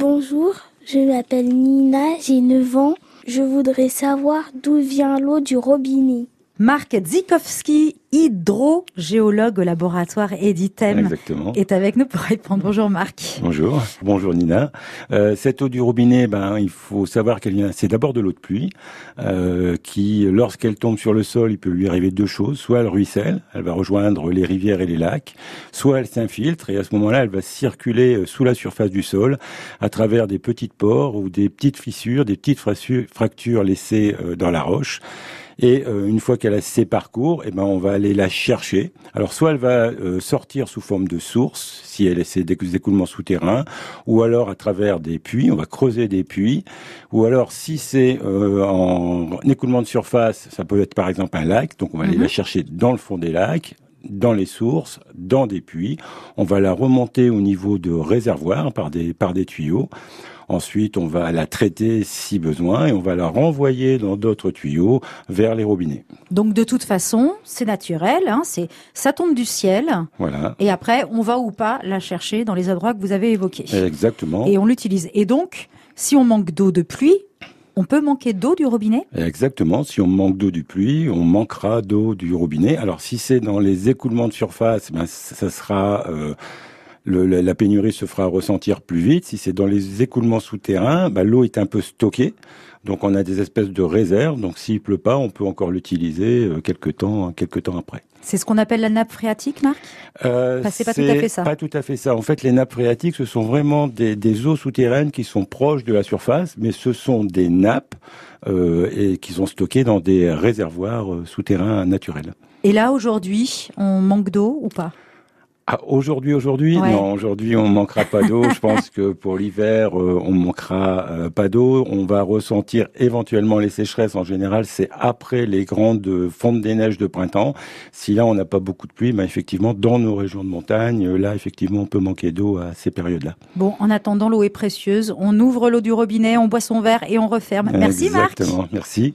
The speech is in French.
Bonjour, je m'appelle Nina, j'ai 9 ans. Je voudrais savoir d'où vient l'eau du robinet. Marc Zikowski, hydrogéologue au laboratoire Editem, Exactement. est avec nous pour répondre. Bonjour Marc. Bonjour, bonjour Nina. Euh, cette eau du robinet, ben il faut savoir qu'elle vient. C'est d'abord de l'eau de pluie, euh, qui, lorsqu'elle tombe sur le sol, il peut lui arriver deux choses. Soit elle ruisselle, elle va rejoindre les rivières et les lacs, soit elle s'infiltre et à ce moment-là, elle va circuler euh, sous la surface du sol à travers des petites pores ou des petites fissures, des petites fractures laissées euh, dans la roche. Et euh, une fois qu'elle a ses parcours, eh ben on va aller la chercher. Alors soit elle va euh, sortir sous forme de source, si elle essaie des écoulements souterrains, ou alors à travers des puits, on va creuser des puits, ou alors si c'est euh, en écoulement de surface, ça peut être par exemple un lac, donc on va aller Mhm. la chercher dans le fond des lacs dans les sources, dans des puits. On va la remonter au niveau de réservoirs par des, par des tuyaux. Ensuite, on va la traiter si besoin et on va la renvoyer dans d'autres tuyaux vers les robinets. Donc de toute façon, c'est naturel, hein, c'est ça tombe du ciel, Voilà. et après on va ou pas la chercher dans les endroits que vous avez évoqués. Exactement. Et on l'utilise. Et donc, si on manque d'eau de pluie, on peut manquer d'eau du robinet? Exactement. Si on manque d'eau du pluie, on manquera d'eau du robinet. Alors, si c'est dans les écoulements de surface, ben, ça sera euh, le- la pénurie se fera ressentir plus vite. Si c'est dans les écoulements souterrains, ben, l'eau est un peu stockée. Donc, on a des espèces de réserves. Donc, s'il pleut pas, on peut encore l'utiliser euh, quelques temps, quelques temps après. C'est ce qu'on appelle la nappe phréatique, Marc? Euh, Bah, c'est pas tout à fait ça. Pas tout à fait ça. En fait, les nappes phréatiques, ce sont vraiment des, des eaux souterraines qui sont proches de la surface, mais ce sont des nappes euh, et qui sont stockées dans des réservoirs euh, souterrains naturels. Et là, aujourd'hui, on manque d'eau ou pas? Ah, aujourd'hui, aujourd'hui, Ouais. non, aujourd'hui, on manquera pas d'eau. Je pense que pour l'hiver, euh, on manquera euh, pas d'eau. On va ressentir éventuellement les sécheresses. En général, c'est après les grandes fontes des neiges de printemps. Si là, on n'a pas beaucoup de pluie, ben, effectivement, dans nos régions de montagne, euh, là, effectivement, on peut manquer d'eau à ces périodes-là. Bon, en attendant, l'eau est précieuse. On ouvre l'eau du robinet, on boit son verre et on referme. Merci Marc. Exactement. Merci.